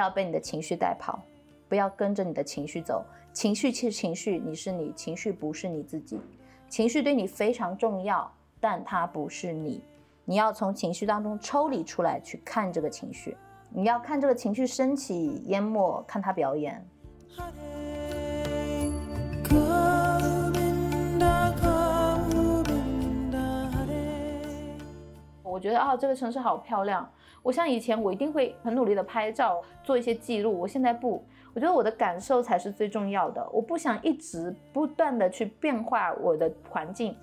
不要被你的情绪带跑，不要跟着你的情绪走。情绪是情绪，你是你，情绪不是你自己。情绪对你非常重要，但它不是你。你要从情绪当中抽离出来，去看这个情绪。你要看这个情绪升起、淹没，看它表演。我觉得啊，这个城市好漂亮。我像以前，我一定会很努力的拍照，做一些记录。我现在不，我觉得我的感受才是最重要的。我不想一直不断的去变化我的环境。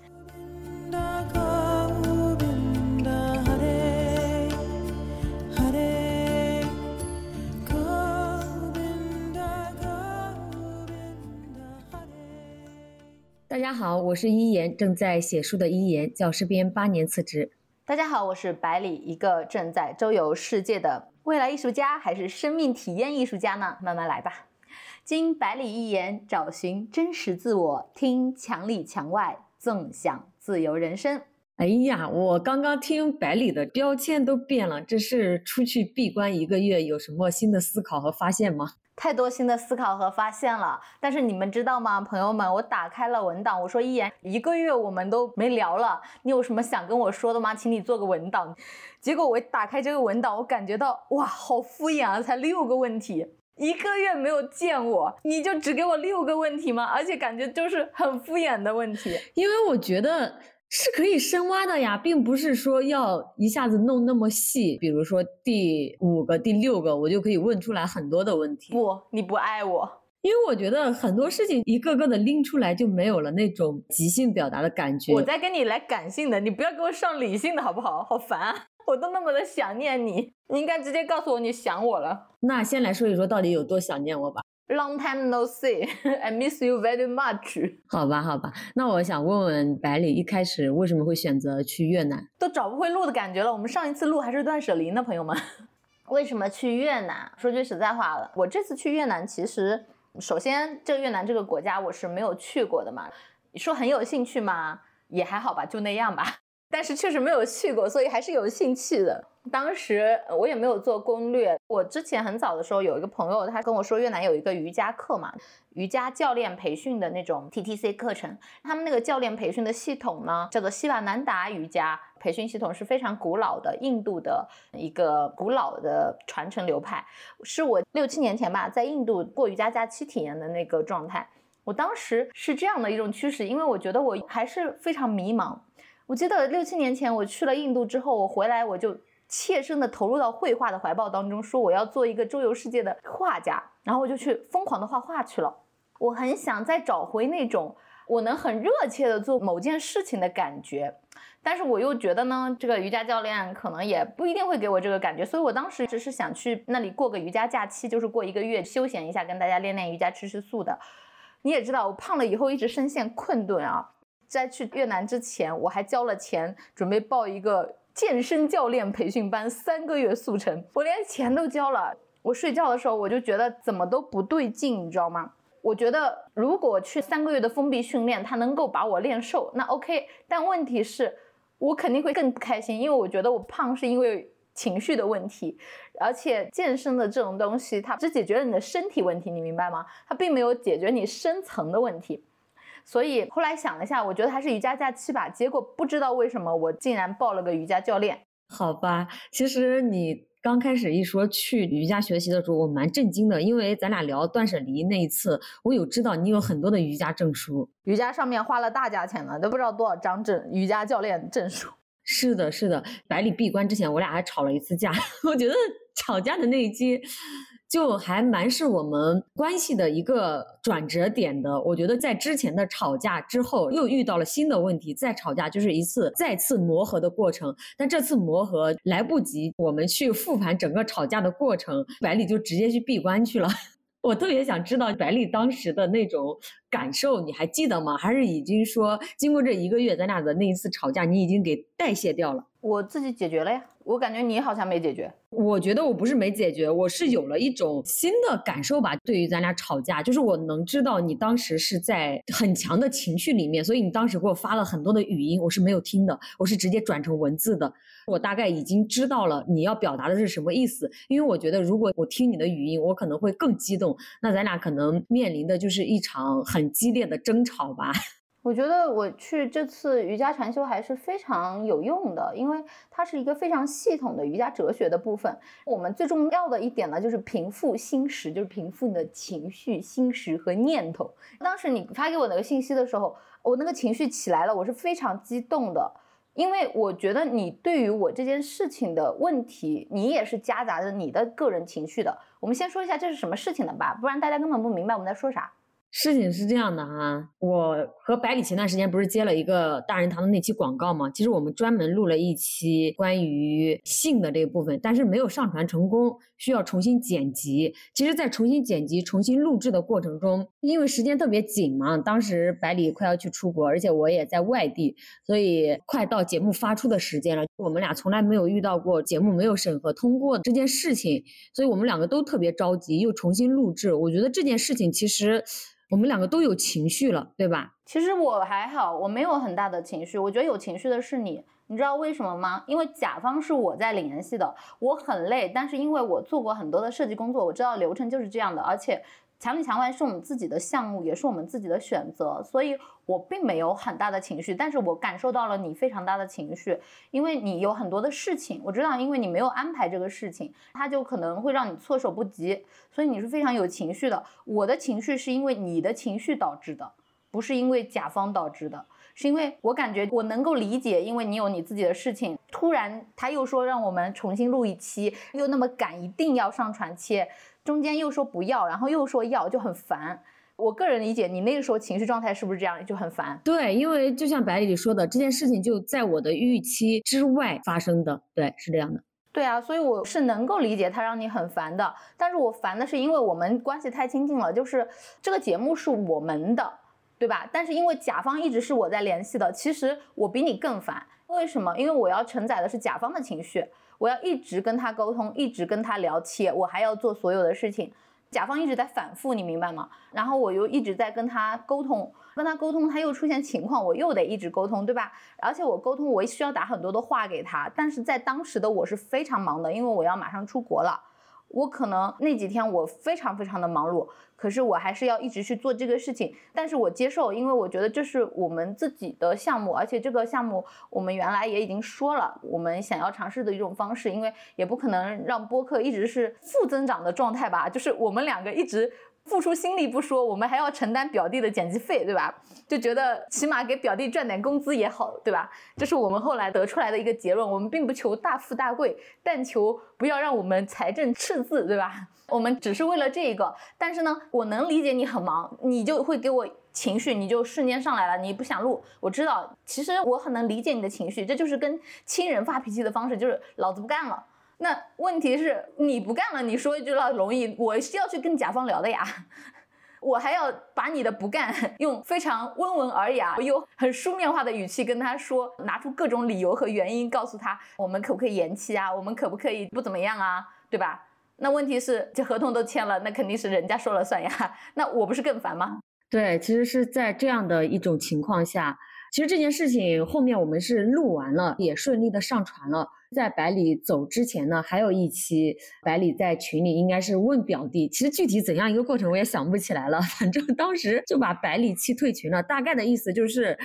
大家好，我是一言，正在写书的一言，教师编八年辞职。大家好，我是百里，一个正在周游世界的未来艺术家，还是生命体验艺术家呢？慢慢来吧。经百里一言，找寻真实自我，听墙里墙外，纵享自由人生。哎呀，我刚刚听百里的标签都变了，这是出去闭关一个月，有什么新的思考和发现吗？太多新的思考和发现了，但是你们知道吗，朋友们？我打开了文档，我说一言一个月我们都没聊了，你有什么想跟我说的吗？请你做个文档。结果我打开这个文档，我感觉到哇，好敷衍啊，才六个问题，一个月没有见我，你就只给我六个问题吗？而且感觉就是很敷衍的问题，因为我觉得。是可以深挖的呀，并不是说要一下子弄那么细。比如说第五个、第六个，我就可以问出来很多的问题。不，你不爱我，因为我觉得很多事情一个个的拎出来就没有了那种即兴表达的感觉。我在跟你来感性的，你不要给我上理性的好不好？好烦啊！我都那么的想念你，你应该直接告诉我你想我了。那先来说一说到底有多想念我吧。Long time no see, I miss you very much。好吧，好吧，那我想问问百里，一开始为什么会选择去越南？都找不回路的感觉了。我们上一次录还是断舍离呢，朋友们。为什么去越南？说句实在话了，我这次去越南，其实首先这个越南这个国家我是没有去过的嘛。你说很有兴趣吗？也还好吧，就那样吧。但是确实没有去过，所以还是有兴趣的。当时我也没有做攻略。我之前很早的时候有一个朋友，他跟我说越南有一个瑜伽课嘛，瑜伽教练培训的那种 TTC 课程。他们那个教练培训的系统呢，叫做希瓦南达瑜伽培训系统，是非常古老的印度的一个古老的传承流派。是我六七年前吧，在印度过瑜伽假期体验的那个状态。我当时是这样的一种趋势，因为我觉得我还是非常迷茫。我记得六七年前我去了印度之后，我回来我就切身的投入到绘画的怀抱当中，说我要做一个周游世界的画家，然后我就去疯狂的画画去了。我很想再找回那种我能很热切的做某件事情的感觉，但是我又觉得呢，这个瑜伽教练可能也不一定会给我这个感觉，所以我当时只是想去那里过个瑜伽假期，就是过一个月休闲一下，跟大家练练瑜伽，吃吃素的。你也知道，我胖了以后一直深陷困顿啊。在去越南之前，我还交了钱，准备报一个健身教练培训班，三个月速成。我连钱都交了。我睡觉的时候，我就觉得怎么都不对劲，你知道吗？我觉得如果去三个月的封闭训练，他能够把我练瘦，那 OK。但问题是，我肯定会更不开心，因为我觉得我胖是因为情绪的问题，而且健身的这种东西，它只解决了你的身体问题，你明白吗？它并没有解决你深层的问题。所以后来想了一下，我觉得还是瑜伽假期吧。结果不知道为什么，我竟然报了个瑜伽教练。好吧，其实你刚开始一说去瑜伽学习的时候，我蛮震惊的，因为咱俩聊断舍离那一次，我有知道你有很多的瑜伽证书，瑜伽上面花了大价钱了，都不知道多少张证瑜伽教练证书。是的，是的，百里闭关之前，我俩还吵了一次架。我觉得吵架的那一期。就还蛮是我们关系的一个转折点的。我觉得在之前的吵架之后，又遇到了新的问题，再吵架就是一次再次磨合的过程。但这次磨合来不及，我们去复盘整个吵架的过程，百里就直接去闭关去了。我特别想知道百里当时的那种感受，你还记得吗？还是已经说经过这一个月咱俩的那一次吵架，你已经给代谢掉了？我自己解决了呀。我感觉你好像没解决。我觉得我不是没解决，我是有了一种新的感受吧。对于咱俩吵架，就是我能知道你当时是在很强的情绪里面，所以你当时给我发了很多的语音，我是没有听的，我是直接转成文字的。我大概已经知道了你要表达的是什么意思，因为我觉得如果我听你的语音，我可能会更激动，那咱俩可能面临的就是一场很激烈的争吵吧。我觉得我去这次瑜伽禅修还是非常有用的，因为它是一个非常系统的瑜伽哲学的部分。我们最重要的一点呢，就是平复心识，就是平复你的情绪、心识和念头。当时你发给我那个信息的时候，我那个情绪起来了，我是非常激动的，因为我觉得你对于我这件事情的问题，你也是夹杂着你的个人情绪的。我们先说一下这是什么事情的吧，不然大家根本不明白我们在说啥。事情是这样的哈，我和百里前段时间不是接了一个大人堂的那期广告吗？其实我们专门录了一期关于性的这个部分，但是没有上传成功，需要重新剪辑。其实，在重新剪辑、重新录制的过程中，因为时间特别紧嘛，当时百里快要去出国，而且我也在外地，所以快到节目发出的时间了。我们俩从来没有遇到过节目没有审核通过这件事情，所以我们两个都特别着急，又重新录制。我觉得这件事情其实。我们两个都有情绪了，对吧？其实我还好，我没有很大的情绪。我觉得有情绪的是你，你知道为什么吗？因为甲方是我在联系的，我很累，但是因为我做过很多的设计工作，我知道流程就是这样的，而且。墙里墙外是我们自己的项目，也是我们自己的选择，所以我并没有很大的情绪，但是我感受到了你非常大的情绪，因为你有很多的事情，我知道，因为你没有安排这个事情，它就可能会让你措手不及，所以你是非常有情绪的。我的情绪是因为你的情绪导致的，不是因为甲方导致的，是因为我感觉我能够理解，因为你有你自己的事情，突然他又说让我们重新录一期，又那么赶，一定要上传切。中间又说不要，然后又说要，就很烦。我个人理解，你那个时候情绪状态是不是这样，就很烦？对，因为就像百里说的，这件事情就在我的预期之外发生的。对，是这样的。对啊，所以我是能够理解他让你很烦的。但是我烦的是，因为我们关系太亲近了，就是这个节目是我们的，对吧？但是因为甲方一直是我在联系的，其实我比你更烦。为什么？因为我要承载的是甲方的情绪。我要一直跟他沟通，一直跟他聊天，我还要做所有的事情。甲方一直在反复，你明白吗？然后我又一直在跟他沟通，跟他沟通，他又出现情况，我又得一直沟通，对吧？而且我沟通，我需要打很多的话给他，但是在当时的我是非常忙的，因为我要马上出国了。我可能那几天我非常非常的忙碌，可是我还是要一直去做这个事情。但是我接受，因为我觉得这是我们自己的项目，而且这个项目我们原来也已经说了，我们想要尝试的一种方式，因为也不可能让播客一直是负增长的状态吧，就是我们两个一直。付出心力不说，我们还要承担表弟的剪辑费，对吧？就觉得起码给表弟赚点工资也好，对吧？这是我们后来得出来的一个结论。我们并不求大富大贵，但求不要让我们财政赤字，对吧？我们只是为了这一个。但是呢，我能理解你很忙，你就会给我情绪，你就瞬间上来了，你不想录。我知道，其实我很能理解你的情绪，这就是跟亲人发脾气的方式，就是老子不干了。那问题是你不干了，你说一句了容易，我是要去跟甲方聊的呀，我还要把你的不干 用非常温文尔雅又很书面化的语气跟他说，拿出各种理由和原因，告诉他我们可不可以延期啊，我们可不可以不怎么样啊，对吧？那问题是这合同都签了，那肯定是人家说了算呀，那我不是更烦吗？对，其实是在这样的一种情况下，其实这件事情后面我们是录完了，也顺利的上传了。在百里走之前呢，还有一期百里在群里应该是问表弟，其实具体怎样一个过程我也想不起来了。反正当时就把百里气退群了，大概的意思就是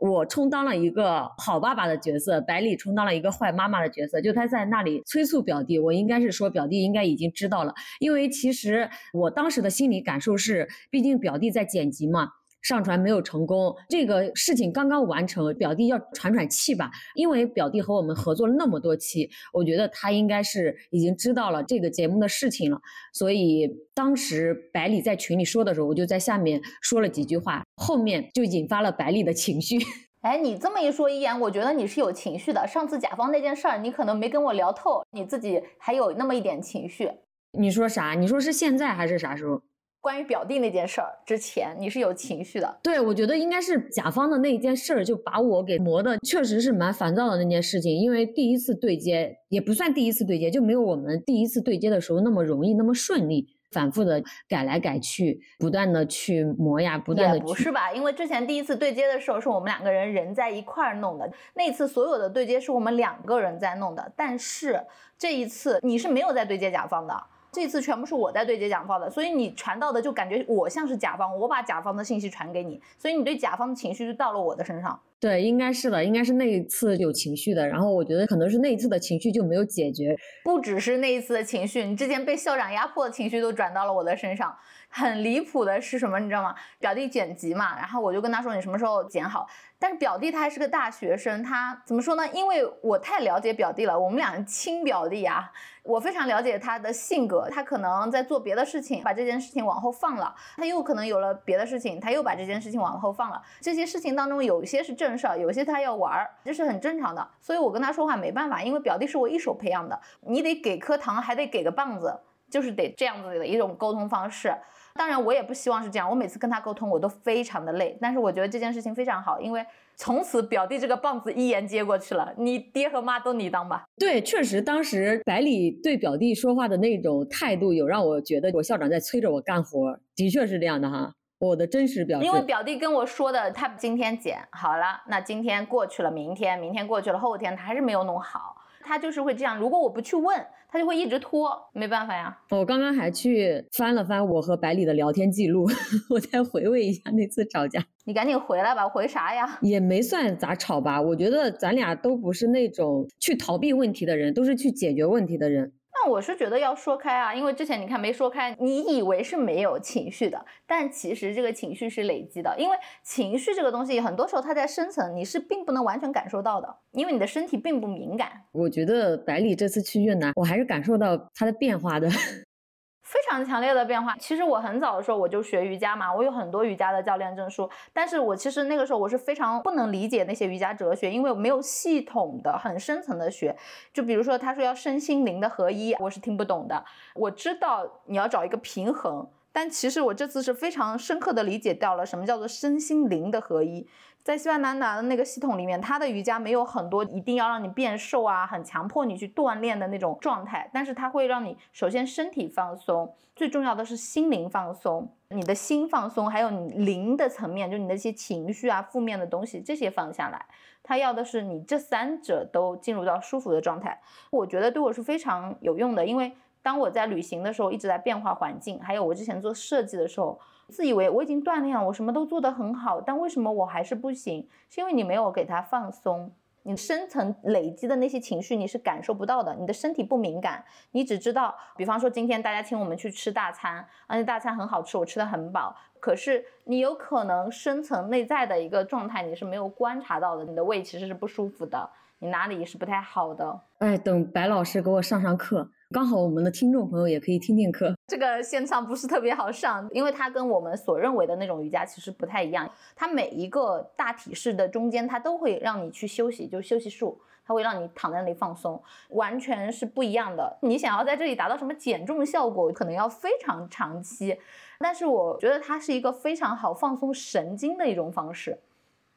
我充当了一个好爸爸的角色，百里充当了一个坏妈妈的角色。就他在那里催促表弟，我应该是说表弟应该已经知道了，因为其实我当时的心理感受是，毕竟表弟在剪辑嘛。上传没有成功，这个事情刚刚完成，表弟要喘喘气吧，因为表弟和我们合作了那么多期，我觉得他应该是已经知道了这个节目的事情了，所以当时百里在群里说的时候，我就在下面说了几句话，后面就引发了百里的情绪。哎，你这么一说，一言，我觉得你是有情绪的。上次甲方那件事儿，你可能没跟我聊透，你自己还有那么一点情绪。你说啥？你说是现在还是啥时候？关于表弟那件事儿之前，你是有情绪的。对，我觉得应该是甲方的那一件事儿，就把我给磨的，确实是蛮烦躁的那件事情。因为第一次对接也不算第一次对接，就没有我们第一次对接的时候那么容易，那么顺利。反复的改来改去，不断的去磨呀，不断的。也不是吧？因为之前第一次对接的时候，是我们两个人人在一块儿弄的，那次所有的对接是我们两个人在弄的。但是这一次你是没有在对接甲方的。这次全部是我在对接甲方的，所以你传到的就感觉我像是甲方，我把甲方的信息传给你，所以你对甲方的情绪就到了我的身上。对，应该是的，应该是那一次有情绪的，然后我觉得可能是那一次的情绪就没有解决。不只是那一次的情绪，你之前被校长压迫的情绪都转到了我的身上。很离谱的是什么，你知道吗？表弟剪辑嘛，然后我就跟他说你什么时候剪好。但是表弟他还是个大学生，他怎么说呢？因为我太了解表弟了，我们俩亲表弟啊，我非常了解他的性格。他可能在做别的事情，把这件事情往后放了；他又可能有了别的事情，他又把这件事情往后放了。这些事情当中，有些是正事儿，有些他要玩儿，这是很正常的。所以我跟他说话没办法，因为表弟是我一手培养的，你得给颗糖，还得给个棒子，就是得这样子的一种沟通方式。当然，我也不希望是这样。我每次跟他沟通，我都非常的累。但是我觉得这件事情非常好，因为从此表弟这个棒子一言接过去了。你爹和妈都你当吧。对，确实，当时百里对表弟说话的那种态度，有让我觉得我校长在催着我干活。的确是这样的哈，我的真实表。因为表弟跟我说的，他今天剪好了，那今天过去了，明天，明天过去了，后天他还是没有弄好。他就是会这样，如果我不去问。他就会一直拖，没办法呀。我刚刚还去翻了翻我和百里的聊天记录，我再回味一下那次吵架。你赶紧回来吧，回啥呀？也没算咋吵吧，我觉得咱俩都不是那种去逃避问题的人，都是去解决问题的人。那我是觉得要说开啊，因为之前你看没说开，你以为是没有情绪的，但其实这个情绪是累积的，因为情绪这个东西很多时候它在深层，你是并不能完全感受到的，因为你的身体并不敏感。我觉得百里这次去越南，我还是感受到它的变化的。非常强烈的变化。其实我很早的时候我就学瑜伽嘛，我有很多瑜伽的教练证书。但是我其实那个时候我是非常不能理解那些瑜伽哲学，因为我没有系统的、很深层的学。就比如说他说要身心灵的合一，我是听不懂的。我知道你要找一个平衡，但其实我这次是非常深刻的理解到了什么叫做身心灵的合一。在西万南达的那个系统里面，他的瑜伽没有很多一定要让你变瘦啊，很强迫你去锻炼的那种状态，但是它会让你首先身体放松，最重要的是心灵放松，你的心放松，还有你灵的层面，就你的一些情绪啊、负面的东西这些放下来。他要的是你这三者都进入到舒服的状态。我觉得对我是非常有用的，因为当我在旅行的时候一直在变化环境，还有我之前做设计的时候。自以为我已经锻炼了，我什么都做得很好，但为什么我还是不行？是因为你没有给他放松，你深层累积的那些情绪你是感受不到的，你的身体不敏感，你只知道，比方说今天大家请我们去吃大餐，而且大餐很好吃，我吃的很饱，可是你有可能深层内在的一个状态你是没有观察到的，你的胃其实是不舒服的，你哪里是不太好的？哎，等白老师给我上上课。刚好我们的听众朋友也可以听听课。这个现场不是特别好上，因为它跟我们所认为的那种瑜伽其实不太一样。它每一个大体式的中间，它都会让你去休息，就休息术，它会让你躺在那里放松，完全是不一样的。你想要在这里达到什么减重效果，可能要非常长期。但是我觉得它是一个非常好放松神经的一种方式。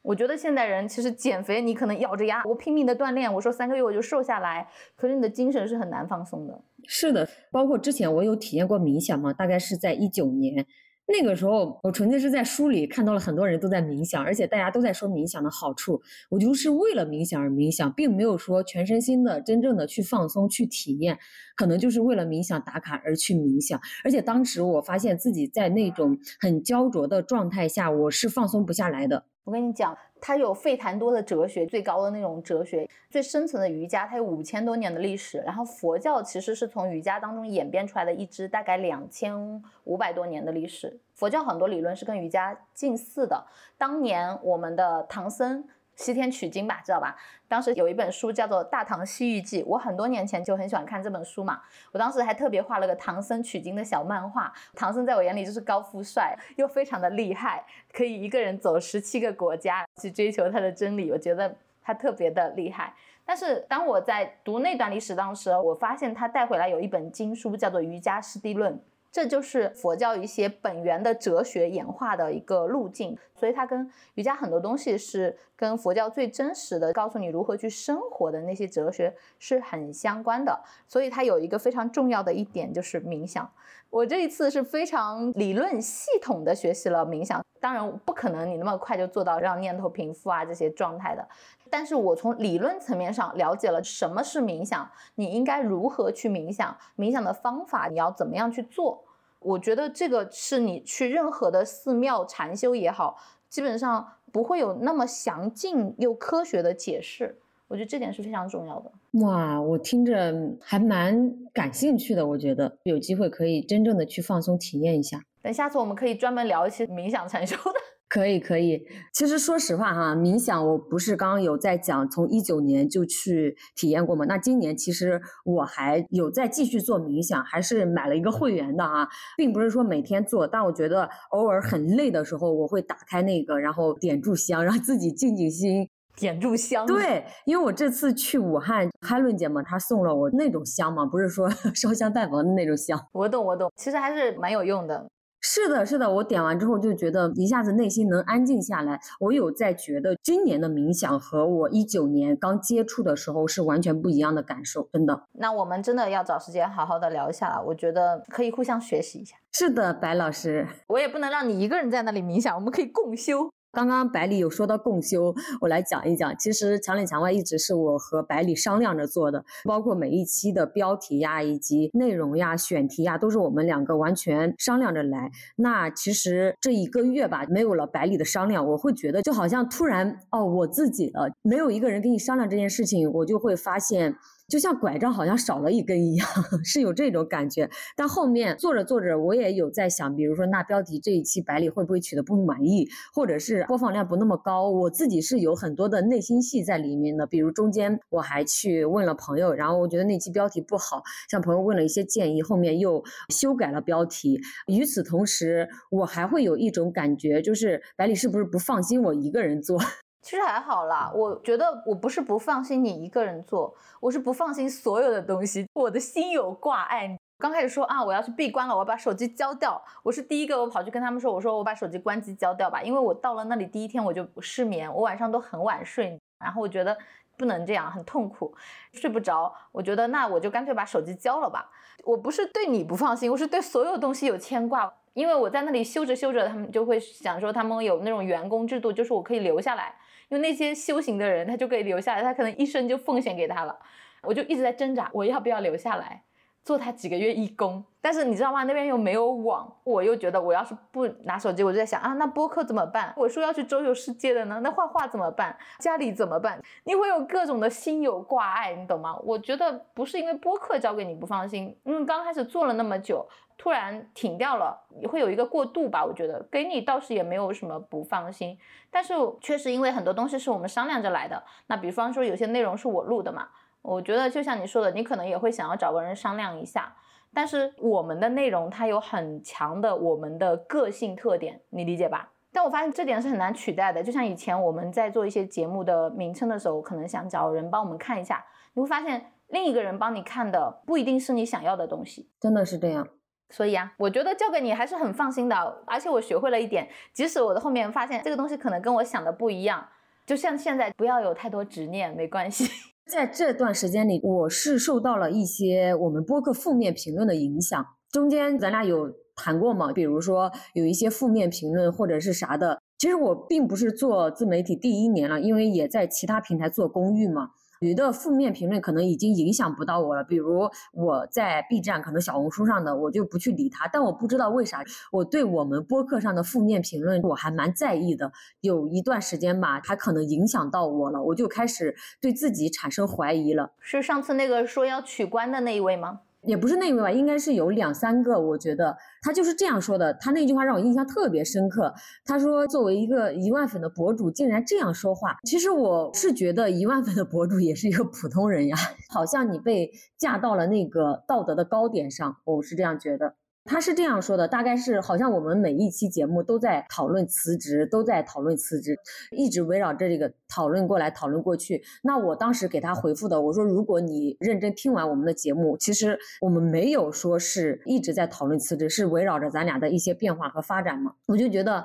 我觉得现代人其实减肥，你可能咬着牙，我拼命的锻炼，我说三个月我就瘦下来，可是你的精神是很难放松的。是的，包括之前我有体验过冥想嘛，大概是在一九年。那个时候，我纯粹是在书里看到了很多人都在冥想，而且大家都在说冥想的好处，我就是为了冥想而冥想，并没有说全身心的真正的去放松去体验，可能就是为了冥想打卡而去冥想。而且当时我发现自己在那种很焦灼的状态下，我是放松不下来的。我跟你讲，它有费檀多的哲学，最高的那种哲学，最深层的瑜伽，它有五千多年的历史。然后佛教其实是从瑜伽当中演变出来的一支，大概两千五百多年的历史。佛教很多理论是跟瑜伽近似的。当年我们的唐僧。西天取经吧，知道吧？当时有一本书叫做《大唐西域记》，我很多年前就很喜欢看这本书嘛。我当时还特别画了个唐僧取经的小漫画。唐僧在我眼里就是高富帅，又非常的厉害，可以一个人走十七个国家去追求他的真理。我觉得他特别的厉害。但是当我在读那段历史当时，我发现他带回来有一本经书，叫做《瑜伽师地论》。这就是佛教一些本源的哲学演化的一个路径。所以它跟瑜伽很多东西是跟佛教最真实的告诉你如何去生活的那些哲学是很相关的。所以它有一个非常重要的一点就是冥想。我这一次是非常理论系统的学习了冥想，当然不可能你那么快就做到让念头平复啊这些状态的。但是我从理论层面上了解了什么是冥想，你应该如何去冥想，冥想的方法你要怎么样去做。我觉得这个是你去任何的寺庙禅修也好，基本上不会有那么详尽又科学的解释。我觉得这点是非常重要的。哇，我听着还蛮感兴趣的。我觉得有机会可以真正的去放松体验一下。等下次我们可以专门聊一些冥想禅修的。可以可以，其实说实话哈，冥想我不是刚刚有在讲，从一九年就去体验过嘛。那今年其实我还有在继续做冥想，还是买了一个会员的啊，并不是说每天做，但我觉得偶尔很累的时候，我会打开那个，然后点炷香，让自己静静心。点炷香。对，因为我这次去武汉，开论姐嘛，她送了我那种香嘛，不是说 烧香拜佛的那种香。我懂我懂，其实还是蛮有用的。是的，是的，我点完之后就觉得一下子内心能安静下来。我有在觉得今年的冥想和我一九年刚接触的时候是完全不一样的感受，真的。那我们真的要找时间好好的聊一下了，我觉得可以互相学习一下。是的，白老师，我也不能让你一个人在那里冥想，我们可以共修。刚刚百里有说到共修，我来讲一讲。其实墙里墙外一直是我和百里商量着做的，包括每一期的标题呀、以及内容呀、选题呀，都是我们两个完全商量着来。那其实这一个月吧，没有了百里的商量，我会觉得就好像突然哦，我自己了，没有一个人跟你商量这件事情，我就会发现。就像拐杖好像少了一根一样，是有这种感觉。但后面做着做着，我也有在想，比如说那标题这一期百里会不会取得不满意，或者是播放量不那么高，我自己是有很多的内心戏在里面的。比如中间我还去问了朋友，然后我觉得那期标题不好，向朋友问了一些建议，后面又修改了标题。与此同时，我还会有一种感觉，就是百里是不是不放心我一个人做？其实还好啦，我觉得我不是不放心你一个人做，我是不放心所有的东西，我的心有挂碍。刚开始说啊，我要去闭关了，我要把手机交掉，我是第一个，我跑去跟他们说，我说我把手机关机交掉吧，因为我到了那里第一天我就失眠，我晚上都很晚睡，然后我觉得不能这样，很痛苦，睡不着，我觉得那我就干脆把手机交了吧。我不是对你不放心，我是对所有东西有牵挂，因为我在那里修着修着，他们就会想说他们有那种员工制度，就是我可以留下来。因为那些修行的人，他就可以留下来，他可能一生就奉献给他了。我就一直在挣扎，我要不要留下来做他几个月义工？但是你知道吗？那边又没有网，我又觉得我要是不拿手机，我就在想啊，那播客怎么办？我说要去周游世界的呢，那画画怎么办？家里怎么办？你会有各种的心有挂碍，你懂吗？我觉得不是因为播客交给你不放心，因为刚开始做了那么久。突然停掉了，也会有一个过渡吧。我觉得给你倒是也没有什么不放心，但是确实因为很多东西是我们商量着来的。那比方说有些内容是我录的嘛，我觉得就像你说的，你可能也会想要找个人商量一下。但是我们的内容它有很强的我们的个性特点，你理解吧？但我发现这点是很难取代的。就像以前我们在做一些节目的名称的时候，可能想找人帮我们看一下，你会发现另一个人帮你看的不一定是你想要的东西，真的是这样。所以啊，我觉得交给你还是很放心的，而且我学会了一点，即使我的后面发现这个东西可能跟我想的不一样，就像现在不要有太多执念，没关系。在这段时间里，我是受到了一些我们播客负面评论的影响，中间咱俩有谈过嘛？比如说有一些负面评论或者是啥的，其实我并不是做自媒体第一年了，因为也在其他平台做公寓嘛。觉得负面评论可能已经影响不到我了，比如我在 B 站，可能小红书上的我就不去理他。但我不知道为啥，我对我们播客上的负面评论我还蛮在意的。有一段时间吧，他可能影响到我了，我就开始对自己产生怀疑了。是上次那个说要取关的那一位吗？也不是那位吧，应该是有两三个。我觉得他就是这样说的。他那句话让我印象特别深刻。他说：“作为一个一万粉的博主，竟然这样说话。”其实我是觉得一万粉的博主也是一个普通人呀，好像你被架到了那个道德的高点上。我是这样觉得。他是这样说的，大概是好像我们每一期节目都在讨论辞职，都在讨论辞职，一直围绕着这个讨论过来讨论过去。那我当时给他回复的，我说如果你认真听完我们的节目，其实我们没有说是一直在讨论辞职，是围绕着咱俩的一些变化和发展嘛。我就觉得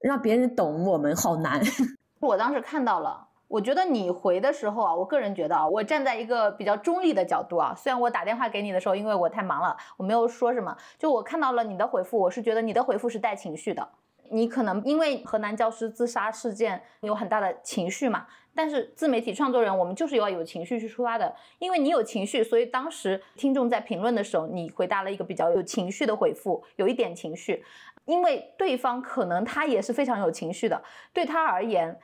让别人懂我们好难。我当时看到了。我觉得你回的时候啊，我个人觉得啊，我站在一个比较中立的角度啊，虽然我打电话给你的时候，因为我太忙了，我没有说什么。就我看到了你的回复，我是觉得你的回复是带情绪的。你可能因为河南教师自杀事件有很大的情绪嘛，但是自媒体创作人我们就是要有情绪去出发的。因为你有情绪，所以当时听众在评论的时候，你回答了一个比较有情绪的回复，有一点情绪，因为对方可能他也是非常有情绪的，对他而言。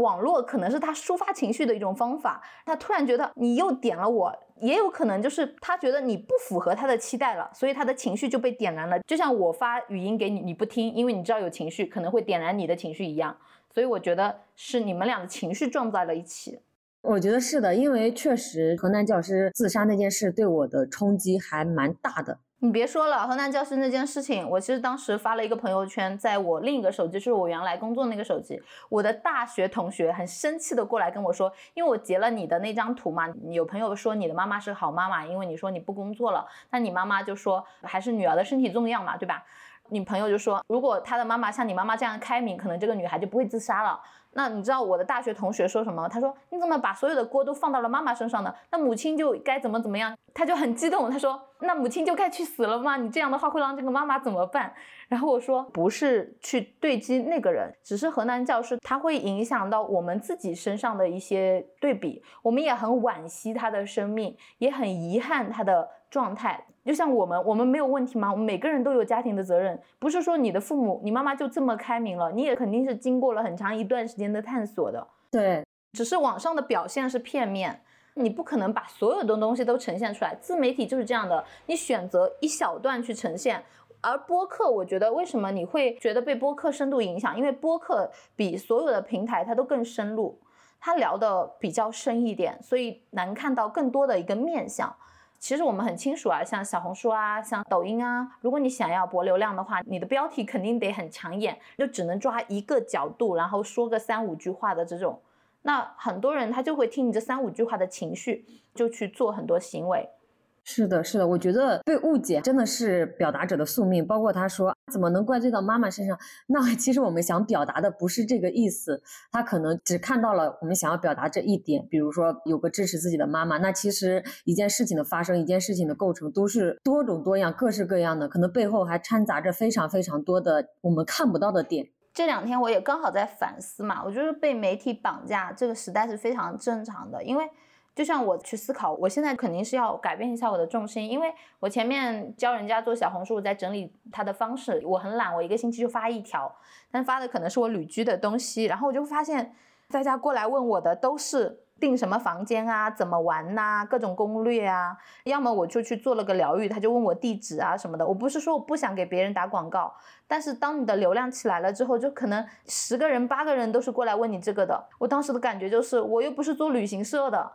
网络可能是他抒发情绪的一种方法，他突然觉得你又点了我，也有可能就是他觉得你不符合他的期待了，所以他的情绪就被点燃了。就像我发语音给你，你不听，因为你知道有情绪可能会点燃你的情绪一样。所以我觉得是你们俩的情绪撞在了一起。我觉得是的，因为确实河南教师自杀那件事对我的冲击还蛮大的。你别说了，河南教师那件事情，我其实当时发了一个朋友圈，在我另一个手机，就是我原来工作那个手机，我的大学同学很生气的过来跟我说，因为我截了你的那张图嘛，有朋友说你的妈妈是好妈妈，因为你说你不工作了，那你妈妈就说还是女儿的身体重要嘛，对吧？你朋友就说，如果他的妈妈像你妈妈这样开明，可能这个女孩就不会自杀了。那你知道我的大学同学说什么？他说：“你怎么把所有的锅都放到了妈妈身上呢？那母亲就该怎么怎么样？”他就很激动，他说：“那母亲就该去死了吗？你这样的话会让这个妈妈怎么办？”然后我说：“不是去对击那个人，只是河南教师他会影响到我们自己身上的一些对比，我们也很惋惜他的生命，也很遗憾他的状态。”就像我们，我们没有问题吗？我们每个人都有家庭的责任，不是说你的父母、你妈妈就这么开明了，你也肯定是经过了很长一段时间的探索的。对，只是网上的表现是片面，你不可能把所有的东西都呈现出来。自媒体就是这样的，你选择一小段去呈现。而播客，我觉得为什么你会觉得被播客深度影响？因为播客比所有的平台它都更深入，它聊的比较深一点，所以能看到更多的一个面相。其实我们很清楚啊，像小红书啊，像抖音啊，如果你想要博流量的话，你的标题肯定得很抢眼，就只能抓一个角度，然后说个三五句话的这种，那很多人他就会听你这三五句话的情绪，就去做很多行为。是的，是的，我觉得被误解真的是表达者的宿命。包括他说怎么能怪罪到妈妈身上？那其实我们想表达的不是这个意思，他可能只看到了我们想要表达这一点。比如说有个支持自己的妈妈，那其实一件事情的发生，一件事情的构成都是多种多样、各式各样的，可能背后还掺杂着非常非常多的我们看不到的点。这两天我也刚好在反思嘛，我觉得被媒体绑架这个时代是非常正常的，因为。就像我去思考，我现在肯定是要改变一下我的重心，因为我前面教人家做小红书，在整理它的方式，我很懒，我一个星期就发一条，但发的可能是我旅居的东西，然后我就发现大家过来问我的都是订什么房间啊，怎么玩呐，各种攻略啊，要么我就去做了个疗愈，他就问我地址啊什么的。我不是说我不想给别人打广告，但是当你的流量起来了之后，就可能十个人八个人都是过来问你这个的。我当时的感觉就是，我又不是做旅行社的。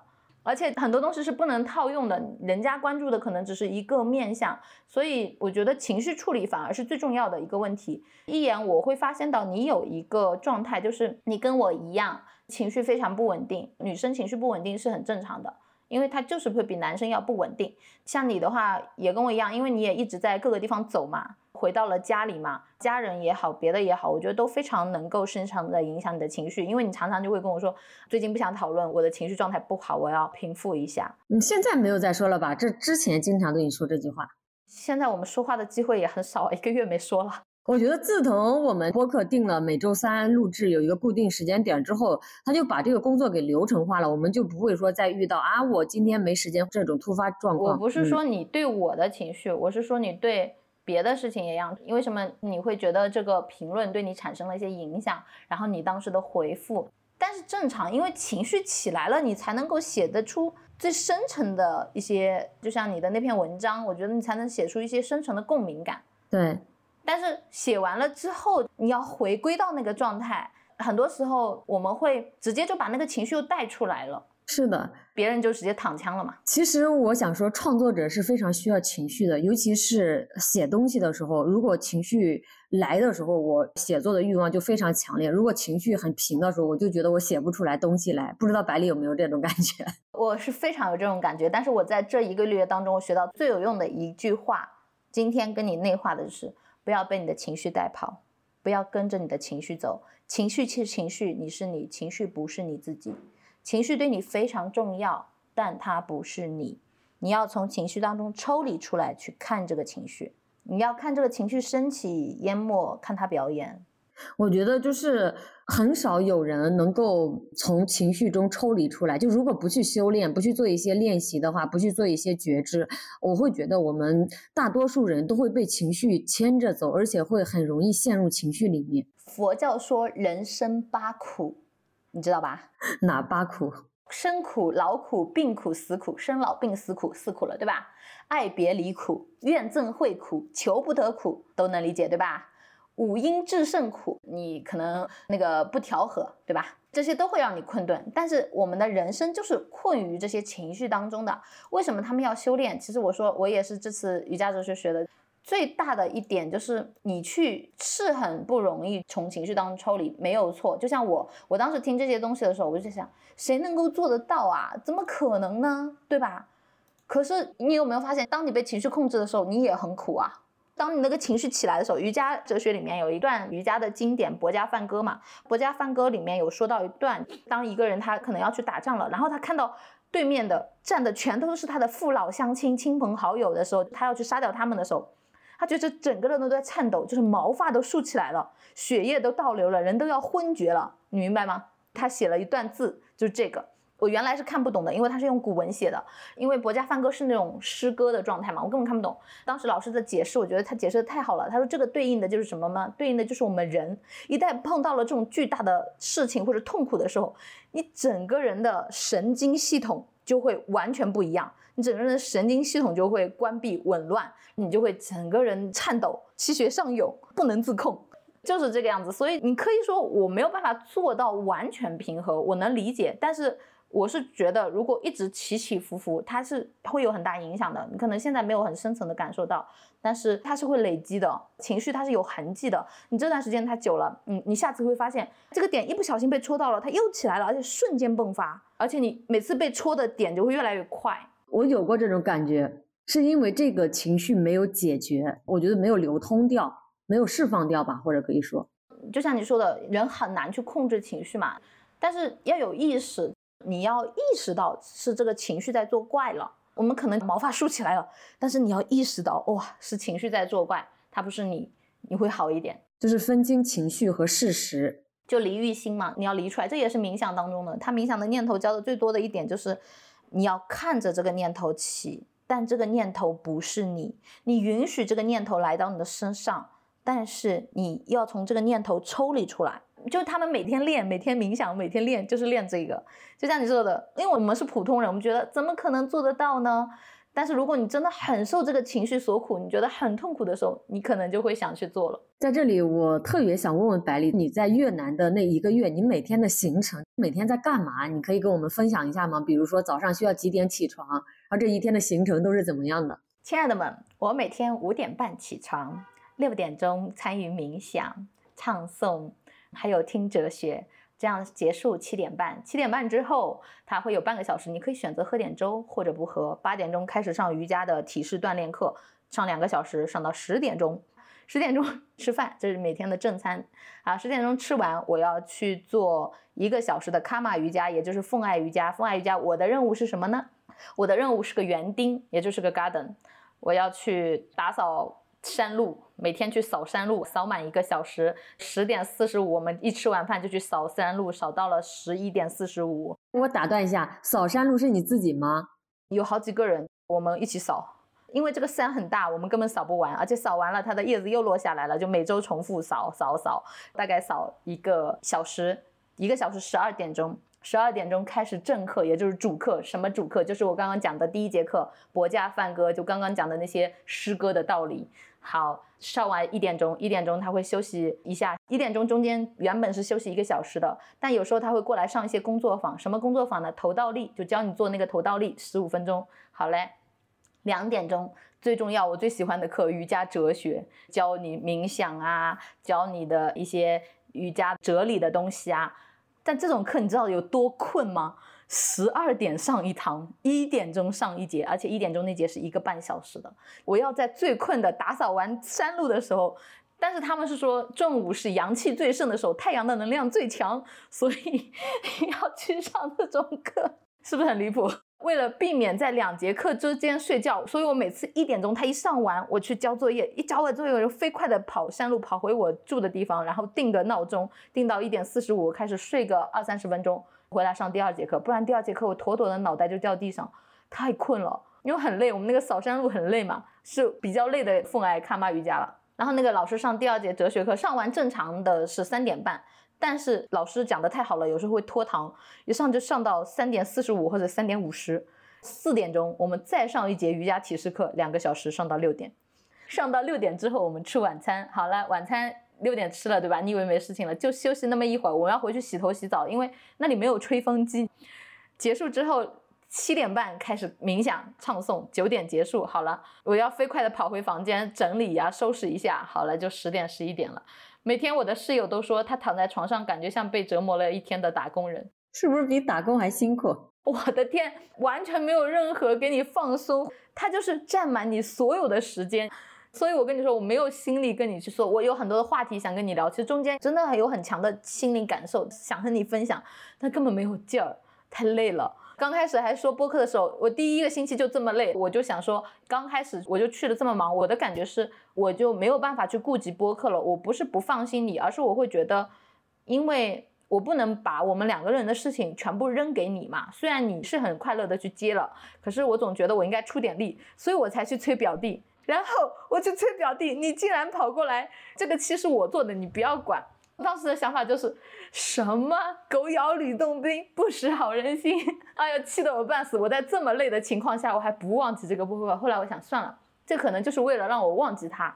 而且很多东西是不能套用的，人家关注的可能只是一个面相，所以我觉得情绪处理反而是最重要的一个问题。一眼我会发现到你有一个状态，就是你跟我一样，情绪非常不稳定。女生情绪不稳定是很正常的。因为他就是会比男生要不稳定，像你的话也跟我一样，因为你也一直在各个地方走嘛，回到了家里嘛，家人也好，别的也好，我觉得都非常能够深层的影响你的情绪，因为你常常就会跟我说，最近不想讨论，我的情绪状态不好，我要平复一下。你现在没有再说了吧？这之前经常对你说这句话，现在我们说话的机会也很少，一个月没说了。我觉得自从我们播客定了每周三录制有一个固定时间点之后，他就把这个工作给流程化了，我们就不会说再遇到啊我今天没时间这种突发状况。我不是说你对我的情绪，我是说你对别的事情也一样。因为什么你会觉得这个评论对你产生了一些影响，然后你当时的回复，但是正常，因为情绪起来了，你才能够写得出最深层的一些，就像你的那篇文章，我觉得你才能写出一些深层的共鸣感。对。但是写完了之后，你要回归到那个状态，很多时候我们会直接就把那个情绪又带出来了。是的，别人就直接躺枪了嘛。其实我想说，创作者是非常需要情绪的，尤其是写东西的时候，如果情绪来的时候，我写作的欲望就非常强烈；如果情绪很平的时候，我就觉得我写不出来东西来。不知道百里有没有这种感觉？我是非常有这种感觉，但是我在这一个月当中，我学到最有用的一句话，今天跟你内化的是：不要被你的情绪带跑，不要跟着你的情绪走。情绪是情绪，你是你，情绪不是你自己。情绪对你非常重要，但它不是你。你要从情绪当中抽离出来，去看这个情绪。你要看这个情绪升起、淹没，看它表演。我觉得就是很少有人能够从情绪中抽离出来。就如果不去修炼，不去做一些练习的话，不去做一些觉知，我会觉得我们大多数人都会被情绪牵着走，而且会很容易陷入情绪里面。佛教说人生八苦。你知道吧？哪八苦？生苦、老苦、病苦、死苦。生老病死苦，四苦了，对吧？爱别离苦、怨憎会苦、求不得苦，都能理解，对吧？五阴炽盛苦，你可能那个不调和，对吧？这些都会让你困顿。但是我们的人生就是困于这些情绪当中的。为什么他们要修炼？其实我说，我也是这次瑜伽哲学学的。最大的一点就是你去是很不容易从情绪当中抽离，没有错。就像我，我当时听这些东西的时候，我就在想，谁能够做得到啊？怎么可能呢？对吧？可是你有没有发现，当你被情绪控制的时候，你也很苦啊。当你那个情绪起来的时候，瑜伽哲学里面有一段瑜伽的经典《博家梵歌》嘛，《博家梵歌》里面有说到一段，当一个人他可能要去打仗了，然后他看到对面的站的全都是他的父老乡亲、亲朋好友的时候，他要去杀掉他们的时候。他觉得整个人都在颤抖，就是毛发都竖起来了，血液都倒流了，人都要昏厥了，你明白吗？他写了一段字，就是这个，我原来是看不懂的，因为他是用古文写的，因为《博家梵歌》是那种诗歌的状态嘛，我根本看不懂。当时老师的解释，我觉得他解释的太好了。他说这个对应的就是什么吗？对应的就是我们人一旦碰到了这种巨大的事情或者痛苦的时候，你整个人的神经系统就会完全不一样。你整个人的神经系统就会关闭紊乱，你就会整个人颤抖，气血上涌，不能自控，就是这个样子。所以你可以说我没有办法做到完全平和，我能理解，但是我是觉得如果一直起起伏伏，它是会有很大影响的。你可能现在没有很深层的感受到，但是它是会累积的，情绪它是有痕迹的。你这段时间它久了，嗯，你下次会发现这个点一不小心被戳到了，它又起来了，而且瞬间迸发，而且你每次被戳的点就会越来越快。我有过这种感觉，是因为这个情绪没有解决，我觉得没有流通掉，没有释放掉吧，或者可以说，就像你说的，人很难去控制情绪嘛，但是要有意识，你要意识到是这个情绪在作怪了。我们可能毛发竖起来了，但是你要意识到，哇，是情绪在作怪，它不是你，你会好一点。就是分清情绪和事实，就离欲心嘛，你要离出来，这也是冥想当中的，他冥想的念头教的最多的一点就是。你要看着这个念头起，但这个念头不是你，你允许这个念头来到你的身上，但是你要从这个念头抽离出来。就是他们每天练，每天冥想，每天练，就是练这个。就像你说的，因为我们是普通人，我们觉得怎么可能做得到呢？但是如果你真的很受这个情绪所苦，你觉得很痛苦的时候，你可能就会想去做了。在这里，我特别想问问百里，你在越南的那一个月，你每天的行程，每天在干嘛？你可以跟我们分享一下吗？比如说早上需要几点起床，然后这一天的行程都是怎么样的？亲爱的们，我每天五点半起床，六点钟参与冥想、唱诵，还有听哲学。这样结束七点半，七点半之后它会有半个小时，你可以选择喝点粥或者不喝。八点钟开始上瑜伽的体式锻炼课，上两个小时，上到十点钟。十点钟 吃饭，这是每天的正餐。啊，十点钟吃完，我要去做一个小时的卡玛瑜伽，也就是奉爱瑜伽。奉爱瑜伽，我的任务是什么呢？我的任务是个园丁，也就是个 garden，我要去打扫。山路每天去扫山路，扫满一个小时。十点四十五，我们一吃完饭就去扫山路，扫到了十一点四十五。我打断一下，扫山路是你自己吗？有好几个人，我们一起扫。因为这个山很大，我们根本扫不完，而且扫完了它的叶子又落下来了，就每周重复扫扫扫，大概扫一个小时，一个小时十二点钟。十二点钟开始正课，也就是主课。什么主课？就是我刚刚讲的第一节课《博家梵歌》，就刚刚讲的那些诗歌的道理。好，上完一点钟，一点钟他会休息一下。一点钟中间原本是休息一个小时的，但有时候他会过来上一些工作坊。什么工作坊呢？头倒立，就教你做那个头倒立，十五分钟。好嘞，两点钟最重要，我最喜欢的课——瑜伽哲学，教你冥想啊，教你的一些瑜伽哲理的东西啊。但这种课你知道有多困吗？十二点上一堂，一点钟上一节，而且一点钟那节是一个半小时的。我要在最困的打扫完山路的时候，但是他们是说中午是阳气最盛的时候，太阳的能量最强，所以 要去上这种课，是不是很离谱？为了避免在两节课之间睡觉，所以我每次一点钟他一上完，我去交作业，一交完作业我就飞快的跑山路跑回我住的地方，然后定个闹钟，定到一点四十五开始睡个二三十分钟，回来上第二节课，不然第二节课我妥妥的脑袋就掉地上，太困了，因为很累，我们那个扫山路很累嘛，是比较累的凤爱卡玛瑜伽了。然后那个老师上第二节哲学课，上完正常的是三点半。但是老师讲的太好了，有时候会拖堂，一上就上到三点四十五或者三点五十，四点钟我们再上一节瑜伽体式课，两个小时上到六点，上到六点之后我们吃晚餐，好了，晚餐六点吃了对吧？你以为没事情了，就休息那么一会儿，我要回去洗头洗澡，因为那里没有吹风机。结束之后七点半开始冥想唱诵，九点结束，好了，我要飞快的跑回房间整理呀，收拾一下，好了，就十点十一点了。每天我的室友都说，他躺在床上感觉像被折磨了一天的打工人，是不是比打工还辛苦？我的天，完全没有任何给你放松，他就是占满你所有的时间。所以我跟你说，我没有心力跟你去说，我有很多的话题想跟你聊，其实中间真的有很强的心灵感受想和你分享，但根本没有劲儿，太累了。刚开始还说播客的时候，我第一个星期就这么累，我就想说，刚开始我就去了这么忙，我的感觉是我就没有办法去顾及播客了。我不是不放心你，而是我会觉得，因为我不能把我们两个人的事情全部扔给你嘛。虽然你是很快乐的去接了，可是我总觉得我应该出点力，所以我才去催表弟。然后我就催表弟，你竟然跑过来，这个漆是我做的，你不要管。当时的想法就是什么狗咬吕洞宾，不识好人心。哎呀，气得我半死！我在这么累的情况下，我还不忘记这个部分。后来我想，算了，这可能就是为了让我忘记他。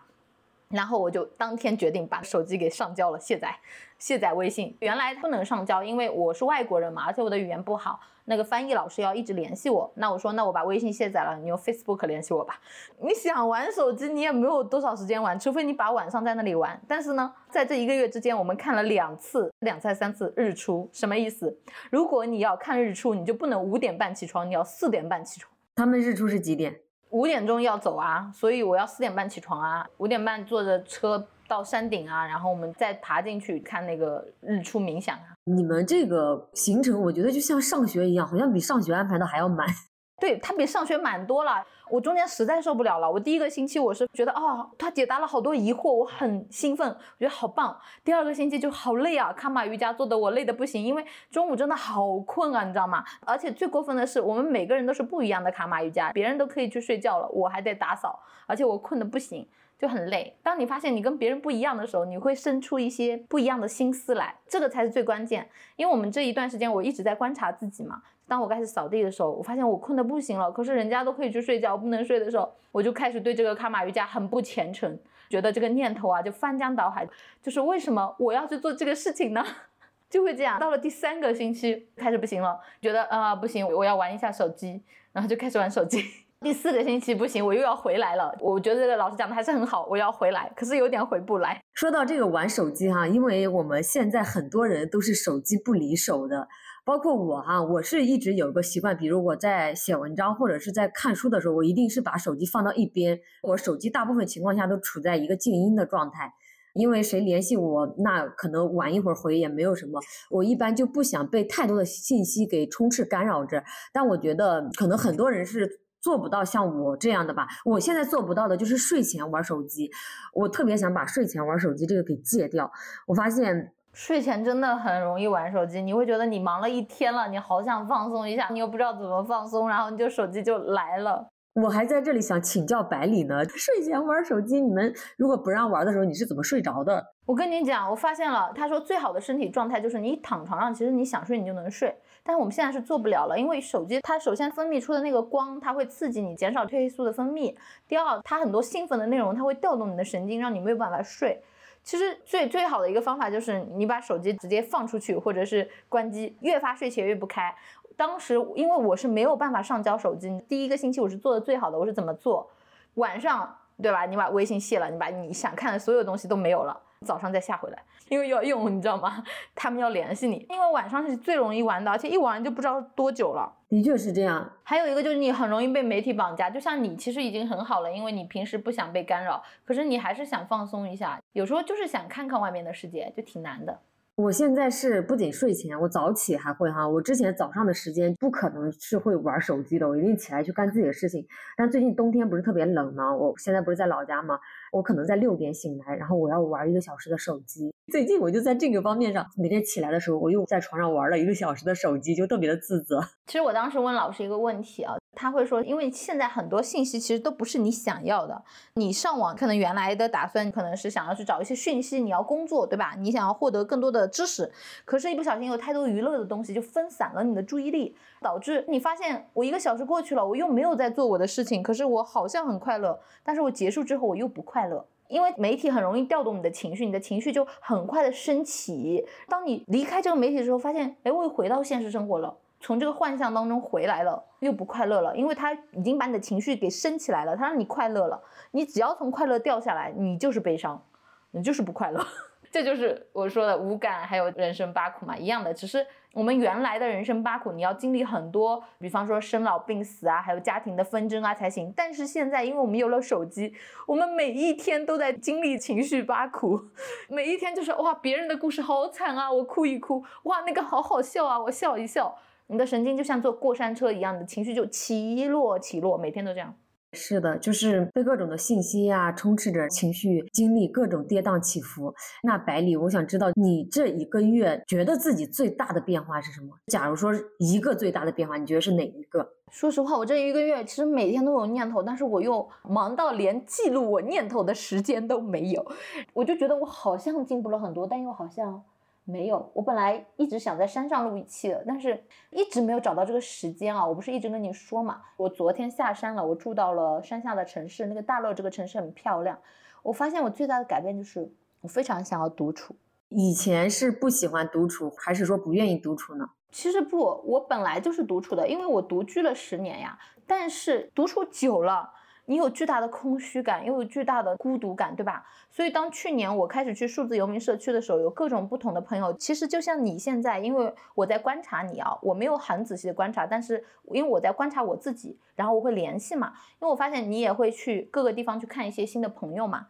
然后我就当天决定把手机给上交了，卸载，卸载微信。原来不能上交，因为我是外国人嘛，而且我的语言不好。那个翻译老师要一直联系我，那我说那我把微信卸载了，你用 Facebook 联系我吧。你想玩手机，你也没有多少时间玩，除非你把晚上在那里玩。但是呢，在这一个月之间，我们看了两次、两次、三次日出，什么意思？如果你要看日出，你就不能五点半起床，你要四点半起床。他们日出是几点？五点钟要走啊，所以我要四点半起床啊，五点半坐着车到山顶啊，然后我们再爬进去看那个日出冥想啊。你们这个行程，我觉得就像上学一样，好像比上学安排的还要满。对它比上学满多了，我中间实在受不了了。我第一个星期我是觉得哦，他解答了好多疑惑，我很兴奋，我觉得好棒。第二个星期就好累啊，卡玛瑜伽做的我累的不行，因为中午真的好困啊，你知道吗？而且最过分的是，我们每个人都是不一样的卡玛瑜伽，别人都可以去睡觉了，我还得打扫，而且我困的不行。就很累。当你发现你跟别人不一样的时候，你会生出一些不一样的心思来，这个才是最关键。因为我们这一段时间我一直在观察自己嘛。当我开始扫地的时候，我发现我困得不行了。可是人家都可以去睡觉，我不能睡的时候，我就开始对这个卡玛瑜伽很不虔诚，觉得这个念头啊就翻江倒海，就是为什么我要去做这个事情呢？就会这样。到了第三个星期开始不行了，觉得啊不行，我要玩一下手机，然后就开始玩手机。第四个星期不行，我又要回来了。我觉得这个老师讲的还是很好，我要回来，可是有点回不来。说到这个玩手机哈，因为我们现在很多人都是手机不离手的，包括我哈，我是一直有个习惯，比如我在写文章或者是在看书的时候，我一定是把手机放到一边，我手机大部分情况下都处在一个静音的状态，因为谁联系我，那可能晚一会儿回也没有什么，我一般就不想被太多的信息给充斥干扰着。但我觉得可能很多人是。做不到像我这样的吧？我现在做不到的就是睡前玩手机。我特别想把睡前玩手机这个给戒掉。我发现睡前真的很容易玩手机，你会觉得你忙了一天了，你好想放松一下，你又不知道怎么放松，然后你就手机就来了。我还在这里想请教百里呢，睡前玩手机，你们如果不让玩的时候，你是怎么睡着的？我跟你讲，我发现了，他说最好的身体状态就是你躺床上，其实你想睡你就能睡。但是我们现在是做不了了，因为手机它首先分泌出的那个光，它会刺激你，减少褪黑素的分泌。第二，它很多兴奋的内容，它会调动你的神经，让你没有办法睡。其实最最好的一个方法就是你把手机直接放出去，或者是关机，越发睡前越不开。当时因为我是没有办法上交手机，第一个星期我是做的最好的。我是怎么做？晚上对吧？你把微信卸了，你把你想看的所有东西都没有了。早上再下回来，因为要用，你知道吗？他们要联系你，因为晚上是最容易玩的，而且一玩就不知道多久了。的确是这样。还有一个就是你很容易被媒体绑架，就像你其实已经很好了，因为你平时不想被干扰，可是你还是想放松一下，有时候就是想看看外面的世界，就挺难的。我现在是不仅睡前，我早起还会哈。我之前早上的时间不可能是会玩手机的，我一定起来去干自己的事情。但最近冬天不是特别冷吗？我现在不是在老家吗？我可能在六点醒来，然后我要玩一个小时的手机。最近我就在这个方面上，每天起来的时候，我又在床上玩了一个小时的手机，就特别的自责。其实我当时问老师一个问题啊。他会说，因为现在很多信息其实都不是你想要的。你上网可能原来的打算可能是想要去找一些讯息，你要工作，对吧？你想要获得更多的知识，可是，一不小心有太多娱乐的东西就分散了你的注意力，导致你发现我一个小时过去了，我又没有在做我的事情，可是我好像很快乐，但是我结束之后我又不快乐，因为媒体很容易调动你的情绪，你的情绪就很快的升起。当你离开这个媒体的时候，发现，哎，我又回到现实生活了。从这个幻象当中回来了，又不快乐了，因为它已经把你的情绪给升起来了，它让你快乐了。你只要从快乐掉下来，你就是悲伤，你就是不快乐。这就是我说的无感，还有人生八苦嘛，一样的。只是我们原来的人生八苦，你要经历很多，比方说生老病死啊，还有家庭的纷争啊才行。但是现在，因为我们有了手机，我们每一天都在经历情绪八苦，每一天就是哇，别人的故事好惨啊，我哭一哭；哇，那个好好笑啊，我笑一笑。你的神经就像坐过山车一样的情绪就起落起落，每天都这样。是的，就是被各种的信息呀充斥着，情绪经历各种跌宕起伏。那百里，我想知道你这一个月觉得自己最大的变化是什么？假如说一个最大的变化，你觉得是哪一个？说实话，我这一个月其实每天都有念头，但是我又忙到连记录我念头的时间都没有。我就觉得我好像进步了很多，但又好像。没有，我本来一直想在山上录一期的，但是一直没有找到这个时间啊。我不是一直跟你说嘛，我昨天下山了，我住到了山下的城市，那个大乐这个城市很漂亮。我发现我最大的改变就是我非常想要独处。以前是不喜欢独处，还是说不愿意独处呢？其实不，我本来就是独处的，因为我独居了十年呀。但是独处久了。你有巨大的空虚感，又有巨大的孤独感，对吧？所以当去年我开始去数字游民社区的时候，有各种不同的朋友。其实就像你现在，因为我在观察你啊，我没有很仔细的观察，但是因为我在观察我自己，然后我会联系嘛。因为我发现你也会去各个地方去看一些新的朋友嘛。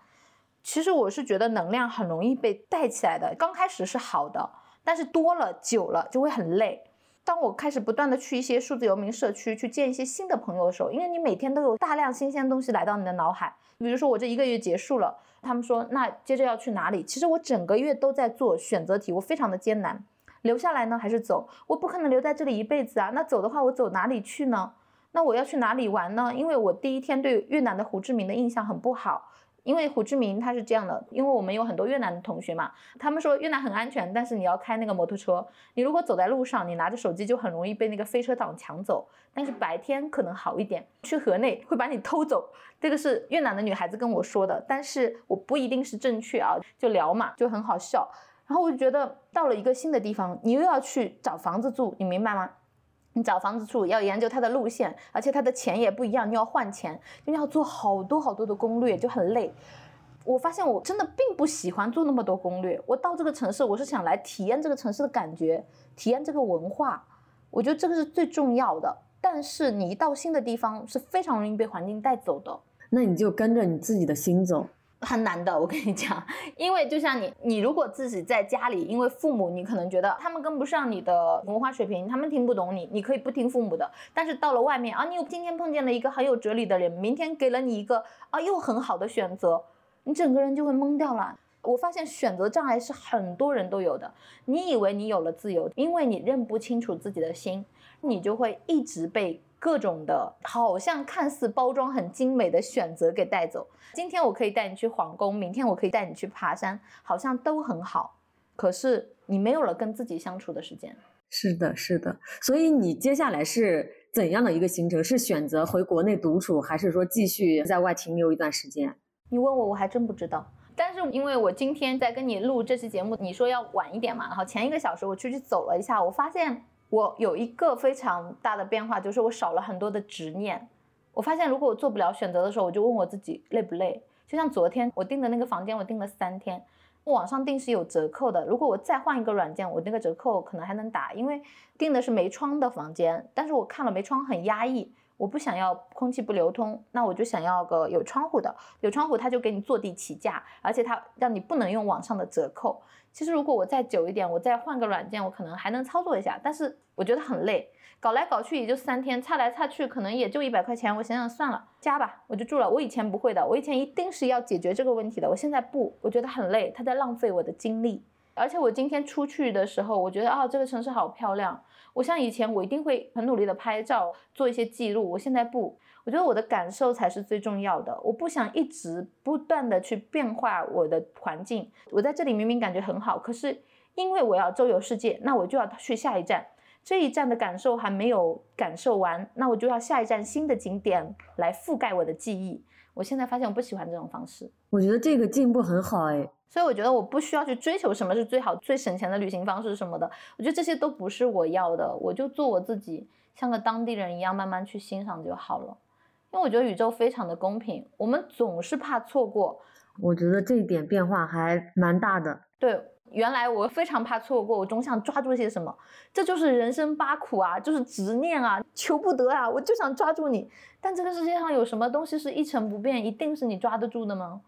其实我是觉得能量很容易被带起来的，刚开始是好的，但是多了久了就会很累。当我开始不断的去一些数字游民社区去见一些新的朋友的时候，因为你每天都有大量新鲜东西来到你的脑海。比如说我这一个月结束了，他们说那接着要去哪里？其实我整个月都在做选择题，我非常的艰难，留下来呢还是走？我不可能留在这里一辈子啊。那走的话，我走哪里去呢？那我要去哪里玩呢？因为我第一天对越南的胡志明的印象很不好。因为胡志明他是这样的，因为我们有很多越南的同学嘛，他们说越南很安全，但是你要开那个摩托车，你如果走在路上，你拿着手机就很容易被那个飞车党抢走。但是白天可能好一点，去河内会把你偷走。这个是越南的女孩子跟我说的，但是我不一定是正确啊，就聊嘛，就很好笑。然后我就觉得到了一个新的地方，你又要去找房子住，你明白吗？你找房子住要研究它的路线，而且它的钱也不一样，你要换钱，你要做好多好多的攻略，就很累。我发现我真的并不喜欢做那么多攻略。我到这个城市，我是想来体验这个城市的感觉，体验这个文化。我觉得这个是最重要的。但是你一到新的地方，是非常容易被环境带走的。那你就跟着你自己的心走。很难的，我跟你讲，因为就像你，你如果自己在家里，因为父母，你可能觉得他们跟不上你的文化水平，他们听不懂你，你可以不听父母的。但是到了外面啊，你又今天碰见了一个很有哲理的人，明天给了你一个啊又很好的选择，你整个人就会懵掉了。我发现选择障碍是很多人都有的。你以为你有了自由，因为你认不清楚自己的心，你就会一直被各种的，好像看似包装很精美的选择给带走。今天我可以带你去皇宫，明天我可以带你去爬山，好像都很好。可是你没有了跟自己相处的时间。是的，是的。所以你接下来是怎样的一个行程？是选择回国内独处，还是说继续在外停留一段时间？你问我，我还真不知道。但是因为我今天在跟你录这期节目，你说要晚一点嘛，然后前一个小时我出去走了一下，我发现。我有一个非常大的变化，就是我少了很多的执念。我发现，如果我做不了选择的时候，我就问我自己累不累。就像昨天我订的那个房间，我订了三天，网上订是有折扣的。如果我再换一个软件，我那个折扣可能还能打，因为订的是没窗的房间。但是我看了没窗很压抑，我不想要空气不流通，那我就想要个有窗户的。有窗户他就给你坐地起价，而且他让你不能用网上的折扣。其实如果我再久一点，我再换个软件，我可能还能操作一下。但是我觉得很累，搞来搞去也就三天，差来差去可能也就一百块钱。我想想算了，加吧，我就住了。我以前不会的，我以前一定是要解决这个问题的。我现在不，我觉得很累，他在浪费我的精力。而且我今天出去的时候，我觉得啊，这个城市好漂亮。我像以前我一定会很努力的拍照，做一些记录。我现在不。我觉得我的感受才是最重要的，我不想一直不断的去变化我的环境。我在这里明明感觉很好，可是因为我要周游世界，那我就要去下一站，这一站的感受还没有感受完，那我就要下一站新的景点来覆盖我的记忆。我现在发现我不喜欢这种方式，我觉得这个进步很好哎，所以我觉得我不需要去追求什么是最好、最省钱的旅行方式什么的，我觉得这些都不是我要的，我就做我自己，像个当地人一样慢慢去欣赏就好了。因为我觉得宇宙非常的公平，我们总是怕错过。我觉得这一点变化还蛮大的。对，原来我非常怕错过，我总想抓住些什么，这就是人生八苦啊，就是执念啊，求不得啊，我就想抓住你。但这个世界上有什么东西是一成不变，一定是你抓得住的吗？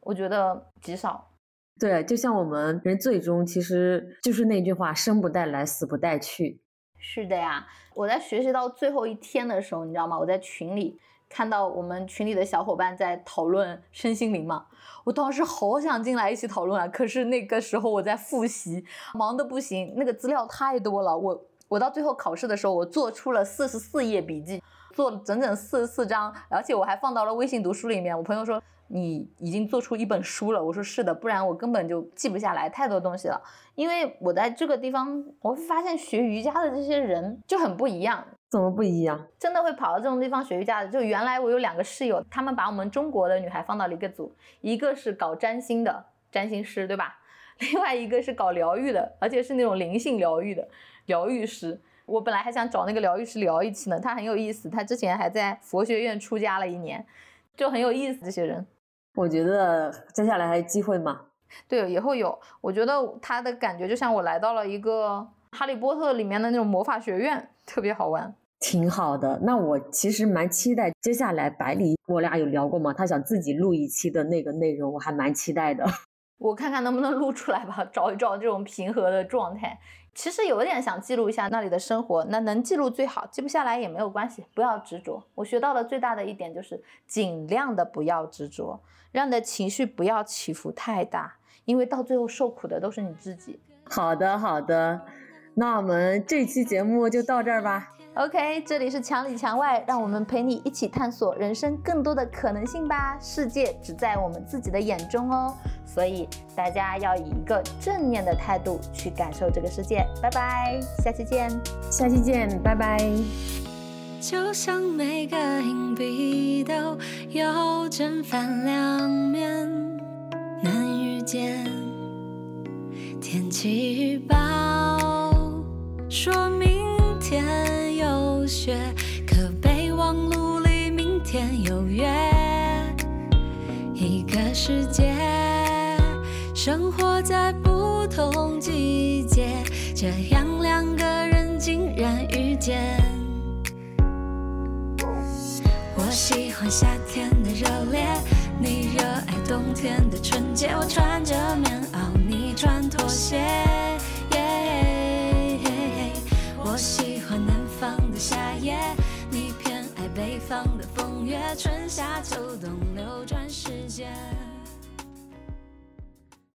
我觉得极少。对，就像我们人最终其实就是那句话：生不带来，死不带去。是的呀，我在学习到最后一天的时候，你知道吗？我在群里。看到我们群里的小伙伴在讨论身心灵嘛，我当时好想进来一起讨论啊，可是那个时候我在复习，忙的不行，那个资料太多了，我我到最后考试的时候，我做出了四十四页笔记，做了整整四十四张，而且我还放到了微信读书里面。我朋友说。你已经做出一本书了，我说是的，不然我根本就记不下来太多东西了。因为我在这个地方，我会发现学瑜伽的这些人就很不一样。怎么不一样？真的会跑到这种地方学瑜伽的，就原来我有两个室友，他们把我们中国的女孩放到了一个组，一个是搞占星的占星师，对吧？另外一个是搞疗愈的，而且是那种灵性疗愈的疗愈师。我本来还想找那个疗愈师聊一期呢，他很有意思，他之前还在佛学院出家了一年，就很有意思这些人。我觉得接下来还有机会吗？对，以后有。我觉得他的感觉就像我来到了一个哈利波特里面的那种魔法学院，特别好玩，挺好的。那我其实蛮期待接下来百里，我俩有聊过吗？他想自己录一期的那个内容，我还蛮期待的。我看看能不能录出来吧，找一找这种平和的状态。其实有点想记录一下那里的生活，那能记录最好，记不下来也没有关系，不要执着。我学到的最大的一点就是尽量的不要执着，让你的情绪不要起伏太大，因为到最后受苦的都是你自己。好的，好的，那我们这期节目就到这儿吧。OK，这里是墙里墙外，让我们陪你一起探索人生更多的可能性吧。世界只在我们自己的眼中哦，所以大家要以一个正面的态度去感受这个世界。拜拜，下期见，下期见，拜拜。就像每个硬币都有正反两面，能遇见天气预报，说明天。雪，可备忘录里明天有约。一个世界，生活在不同季节，这样两个人竟然遇见。我喜欢夏天的热烈，你热爱冬天的纯洁。我穿着棉袄，你穿拖鞋。方的风月，春夏秋冬流转时间。